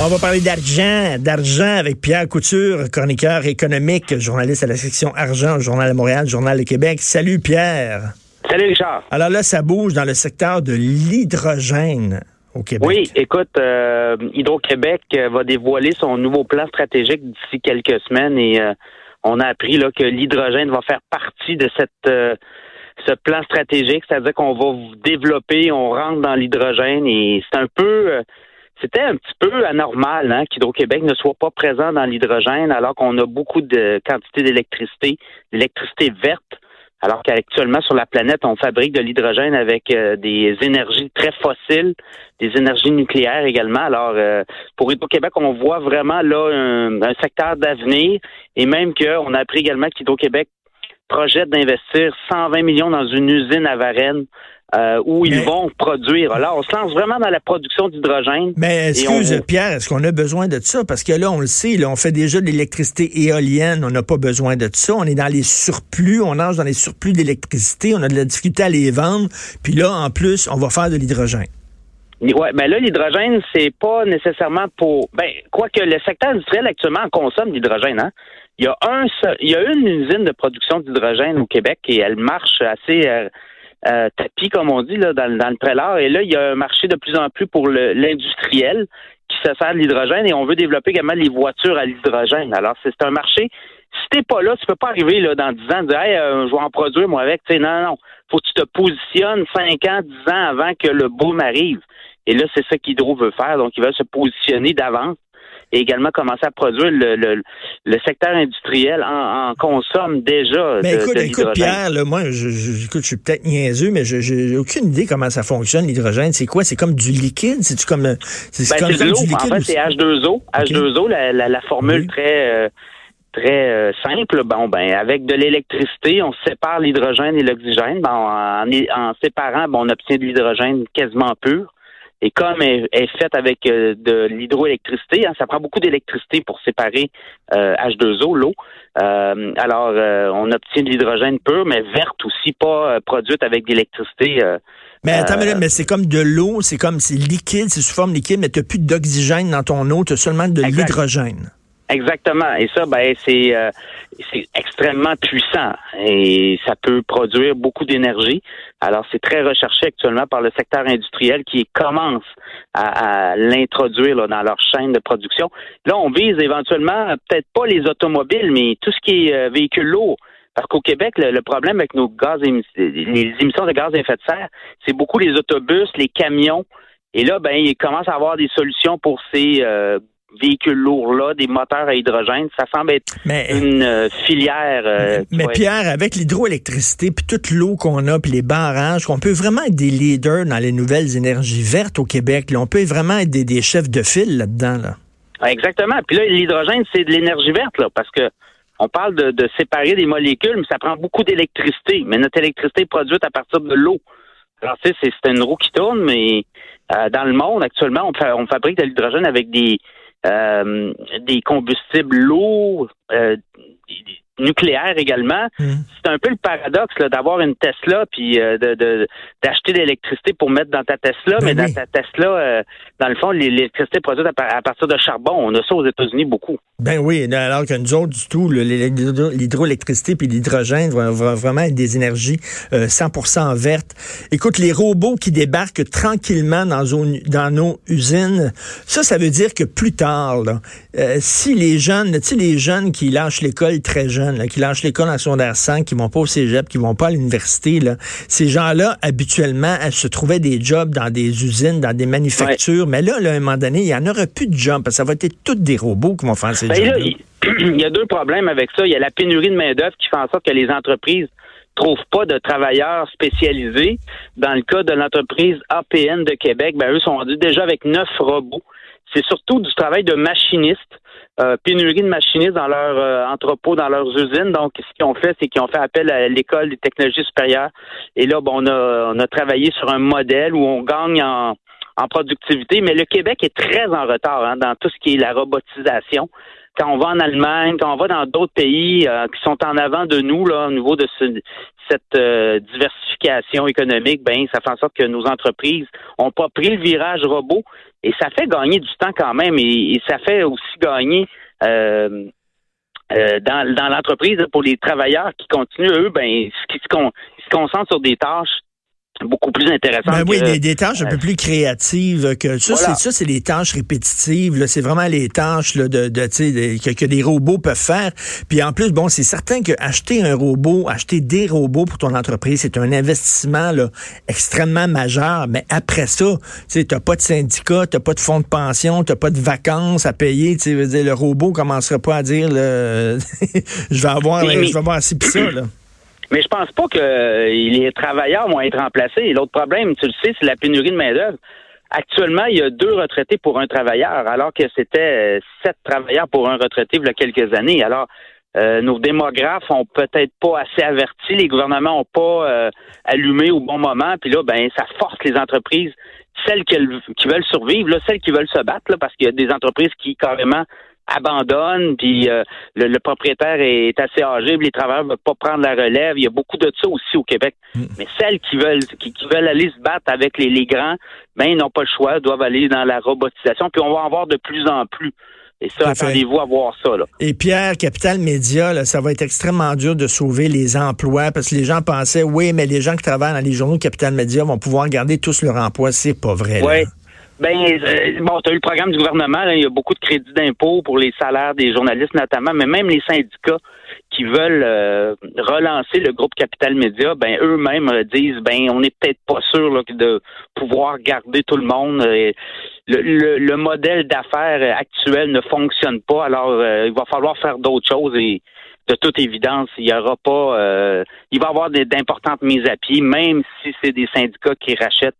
On va parler d'argent, d'argent avec Pierre Couture, chroniqueur économique, journaliste à la section argent au Journal de Montréal, Journal de Québec. Salut Pierre. Salut Richard. Alors là, ça bouge dans le secteur de l'hydrogène au Québec. Oui, écoute, euh, Hydro-Québec euh, va dévoiler son nouveau plan stratégique d'ici quelques semaines et euh, on a appris là que l'hydrogène va faire partie de cette ce plan stratégique, c'est-à-dire qu'on va développer, on rentre dans l'hydrogène et c'est un peu c'était un petit peu anormal hein, qu'Hydro-Québec ne soit pas présent dans l'hydrogène alors qu'on a beaucoup de quantité d'électricité, d'électricité verte alors qu'actuellement sur la planète, on fabrique de l'hydrogène avec euh, des énergies très fossiles, des énergies nucléaires également. Alors, euh, pour Hydro-Québec, on voit vraiment là un, secteur d'avenir et même qu'on a appris également qu'Hydro-Québec projette d'investir 120 millions dans une usine à Varennes euh, où ils vont produire. Alors, on se lance vraiment dans la production d'hydrogène. Mais excuse, Pierre, est-ce qu'on a besoin de ça? Parce que là, on le sait, là, on fait déjà de l'électricité éolienne, on n'a pas besoin de ça. On est dans les surplus, on nage dans les surplus d'électricité, on a de la difficulté à les vendre. Puis là, en plus, on va faire de l'hydrogène. Ouais, ben là, l'hydrogène, c'est pas nécessairement pour. Ben, quoique le secteur industriel actuellement consomme l'hydrogène, hein. Il y a un, il y a une usine de production d'hydrogène au Québec et elle marche assez euh, tapis, comme on dit, là, dans, dans le trailer. Et là, il y a un marché de plus en plus pour l'industriel qui se sert de l'hydrogène et on veut développer également les voitures à l'hydrogène. Alors, c'est un marché. Si t'es pas là, tu peux pas arriver là, dans 10 ans et dire hey, euh, je vais en produire moi avec. non, non, non. Faut que tu te positionnes 5 ans, 10 ans avant que le boom arrive. Et là, c'est ça qu'Hydro veut faire. Donc, il veut se positionner d'avance et également commencer à produire le, le, le secteur industriel en, en, consomme déjà. Mais écoute, écoute Pierre, là, moi, je, je, écoute, je suis peut-être niaiseux, mais je j'ai aucune idée comment ça fonctionne l'hydrogène. C'est quoi? C'est comme du liquide? C'est comme c'est ben, comme, comme du liquide. En fait, c'est H2O. H2O, la, la, la formule très euh, très euh, simple. Bon, ben avec de l'électricité, on sépare l'hydrogène et l'oxygène. Ben, en, en, séparant, ben, on obtient de l'hydrogène quasiment pur. Et comme elle est faite avec euh, de l'hydroélectricité, hein, ça prend beaucoup d'électricité pour séparer euh, H2O, l'eau. Euh, alors, on obtient de l'hydrogène pur, mais verte aussi, pas produite avec de l'électricité. mais attends, mais c'est comme de l'eau, c'est comme c'est liquide, c'est sous forme liquide, mais tu n'as plus d'oxygène dans ton eau, tu as seulement de l'hydrogène. Exactement. Et ça, ben, c'est euh, c'est extrêmement puissant et ça peut produire beaucoup d'énergie. Alors, c'est très recherché actuellement par le secteur industriel qui commence à, l'introduire dans leur chaîne de production. Là, on vise éventuellement peut-être pas les automobiles, mais tout ce qui est euh, véhicule lourd. Parce qu'au Québec, le, problème avec nos gaz les émissions de gaz à effet de serre, c'est beaucoup les autobus, les camions. Et là, ben, ils commencent à avoir des solutions pour ces euh, véhicules lourds-là, des moteurs à hydrogène. Ça semble être une euh, filière. Euh, mais Pierre, avec l'hydroélectricité, puis toute l'eau qu'on a, puis les barrages, on peut vraiment être des leaders dans les nouvelles énergies vertes au Québec. On peut vraiment être des, chefs de file là-dedans. Là. Exactement. Puis là, l'hydrogène, c'est de l'énergie verte, là, parce que on parle de, séparer des molécules, mais ça prend beaucoup d'électricité. Mais notre électricité est produite à partir de l'eau. Alors, tu sais, c'est une roue qui tourne, mais euh, dans le monde, actuellement, on, on fabrique de l'hydrogène avec des, euh, des combustibles lourds, euh, nucléaire également. Hmm. C'est un peu le paradoxe d'avoir une Tesla puis euh, de d'acheter de, l'électricité pour mettre dans ta Tesla, ben mais dans ta Tesla, euh, dans le fond, l'électricité produite à, partir de charbon. On a ça aux États-Unis beaucoup. Ben oui, alors que nous autres, du tout, l'hydroélectricité puis l'hydrogène vont, vraiment être des énergies 100% euh, vertes. Écoute, les robots qui débarquent tranquillement dans, dans nos usines, ça, ça veut dire que plus tard, là, si les jeunes, tu sais, les jeunes qui lâchent l'école très jeunes, qui lâchent l'école en secondaire 5, qui vont pas au cégep, qui vont pas à l'université, ces gens-là, habituellement, elles se trouvaient des jobs dans des usines, dans des manufactures. Mais là, à un moment donné, il y en aura plus de jobs, parce que ça va être tous des robots qui vont faire ces ben jobs. il y a deux problèmes avec ça. Il y a la pénurie de main-d'œuvre qui fait en sorte que les entreprises trouvent pas de travailleurs spécialisés. Dans le cas de l'entreprise APN de Québec, ben, eux sont rendus déjà avec neuf robots c'est surtout du travail de machiniste. Euh, pénurie de machinistes dans leurs euh, entrepôts, dans leurs usines. Donc, ce qu'ils ont fait, c'est qu'ils ont fait appel à l'école des technologies supérieures. Et là, bon, on a, on a travaillé sur un modèle où on gagne en, en productivité, mais le Québec est très en retard hein, dans tout ce qui est la robotisation. Quand on va en Allemagne, quand on va dans d'autres pays euh, qui sont en avant de nous là, au niveau de cette diversification économique, ben ça fait en sorte que nos entreprises ont pas pris le virage robot et ça fait gagner du temps quand même. Et, ça fait aussi gagner euh, euh, dans, dans l'entreprise pour les travailleurs qui continuent, eux, ben, qui se concentrent sur des tâches beaucoup plus intéressant. Ben oui, des, tâches un peu plus créatives que ça. C'est ça, c'est les tâches répétitives. C'est vraiment les tâches là, de, de, que, que des robots peuvent faire. Puis en plus, bon, c'est certain que acheter un robot, acheter des robots pour ton entreprise, c'est un investissement là, extrêmement majeur. Mais après ça, tu n'as pas de syndicat, t'as pas de fonds de pension, t'as pas de vacances à payer. Tu sais, le robot commencera pas à dire, je vais avoir, je vais avoir ci pis ça. Là. Mais je pense pas que euh, les travailleurs vont être remplacés. L'autre problème, tu le sais, c'est la pénurie de main-d'œuvre. Actuellement, il y a deux retraités pour un travailleur, alors que c'était euh, sept travailleurs pour un retraité il y a quelques années. Alors, euh, nos démographes ont peut-être pas assez averti, les gouvernements ont pas allumé au bon moment, puis là, ben, ça force les entreprises, celles qui, veulent survivre, là, celles qui veulent se battre, là, parce qu'il y a des entreprises qui carrément abandonne, puis euh, le, propriétaire est assez âgé, puis les travailleurs ne veulent pas prendre la relève. Il y a beaucoup de ça aussi au Québec. Mm. Mais celles qui veulent qui, veulent aller se battre avec les, les grands, ben ils n'ont pas le choix, doivent aller dans la robotisation, puis on va en voir de plus en plus. Et ça, attendez-vous à voir ça. Là. Et Pierre, Capital Média, là, ça va être extrêmement dur de sauver les emplois parce que les gens pensaient, oui, mais les gens qui travaillent dans les journaux Capital Média vont pouvoir garder tous leur emploi. C'est pas vrai. Oui. Ben, euh, bon, tu as eu le programme du gouvernement, il y a beaucoup de crédits d'impôt pour les salaires des journalistes notamment, mais même les syndicats qui veulent euh, relancer le groupe Capital Média, ben eux-mêmes euh, disent ben on n'est peut-être pas sûr là, de pouvoir garder tout le monde. Le, le, modèle d'affaires actuel ne fonctionne pas, alors il va falloir faire d'autres choses et de toute évidence, il y aura pas il va y avoir d'importantes mises à pied, même si c'est des syndicats qui rachètent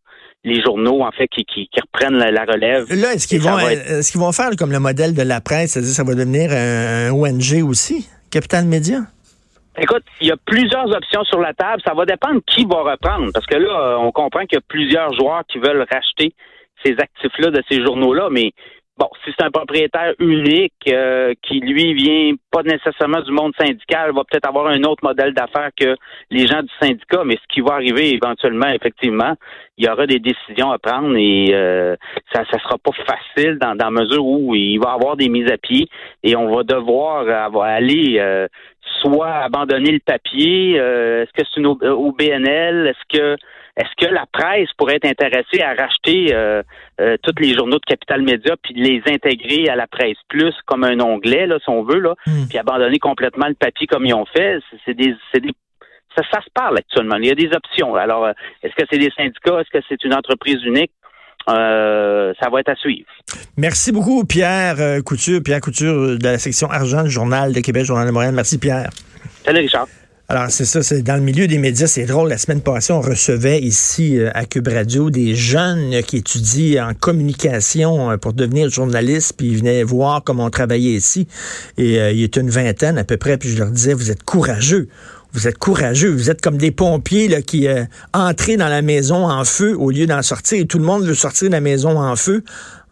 les journaux, en fait, qui, qui, reprennent la, relève. Là, est-ce qu'ils vont, est-ce qu'ils vont faire comme le modèle de la presse, c'est-à-dire ça va devenir un, ONG aussi, Capital Média? Écoute, il y a plusieurs options sur la table. Ça va dépendre qui va reprendre. Parce que là, on comprend qu'il y a plusieurs joueurs qui veulent racheter ces actifs-là de ces journaux-là, mais Bon, si c'est un propriétaire unique euh, qui, lui, vient pas nécessairement du monde syndical, va peut-être avoir un autre modèle d'affaires que les gens du syndicat, mais ce qui va arriver éventuellement, effectivement, il y aura des décisions à prendre et euh, ça ne sera pas facile dans, dans mesure où il va y avoir des mises à pied et on va devoir aller euh, soit abandonner le papier, est-ce que c'est une au BNL, est-ce que est-ce que la presse pourrait être intéressée à racheter euh, euh, tous les journaux de Capital Média puis les intégrer à la presse plus comme un onglet, là, si on veut, là, hmm. puis abandonner complètement le papier comme ils ont fait? C'est des, des ça, ça, se parle actuellement. Il y a des options. Alors, euh, est-ce que c'est des syndicats? Est-ce que c'est une entreprise unique? ça va être à suivre. Merci beaucoup, Pierre Couture, Pierre Couture de la section argent du Journal de Québec, Journal de Montréal. Merci, Pierre. Salut, Richard. Alors, c'est ça, c'est dans le milieu des médias, c'est drôle. La semaine passée, on recevait ici euh, à Cube Radio des jeunes qui étudient en communication euh, pour devenir journalistes, puis ils venaient voir comment on travaillait ici. Et euh, il a une vingtaine à peu près, puis je leur disais, vous êtes courageux. Vous êtes courageux, vous êtes comme des pompiers là, qui euh, entrent dans la maison en feu au lieu d'en sortir. Et tout le monde veut sortir de la maison en feu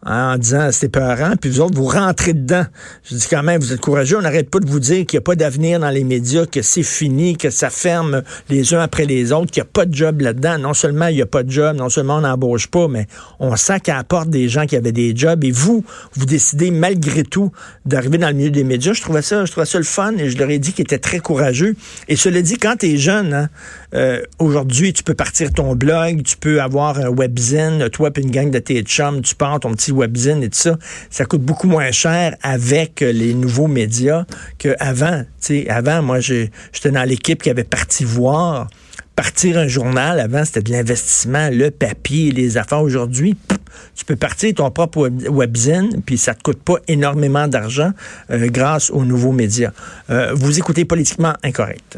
en disant c'était peurant, puis vous autres, vous rentrez dedans. Je dis quand même, vous êtes courageux, on n'arrête pas de vous dire qu'il n'y a pas d'avenir dans les médias, que c'est fini, que ça ferme les uns après les autres, qu'il n'y a pas de job là-dedans. Non seulement il n'y a pas de job, non seulement on n'embauche pas, mais on sent qu'il apporte des gens qui avaient des jobs et vous, vous décidez malgré tout d'arriver dans le milieu des médias. Je trouvais ça, je trouvais ça le fun et je leur ai dit qu'ils étaient très courageux. Et cela dit, quand tu es jeune, hein, euh, aujourd'hui, tu peux partir ton blog, tu peux avoir un webzine, toi puis une gang de tes chums, tu pars ton petit webzine et tout ça. Ça coûte beaucoup moins cher avec les nouveaux médias qu'avant. Avant, moi, j'étais dans l'équipe qui avait parti voir. Partir un journal, avant, c'était de l'investissement, le papier, les affaires. Aujourd'hui, tu peux partir ton propre webzine, puis ça te coûte pas énormément d'argent euh, grâce aux nouveaux médias. Euh, vous écoutez Politiquement Incorrect.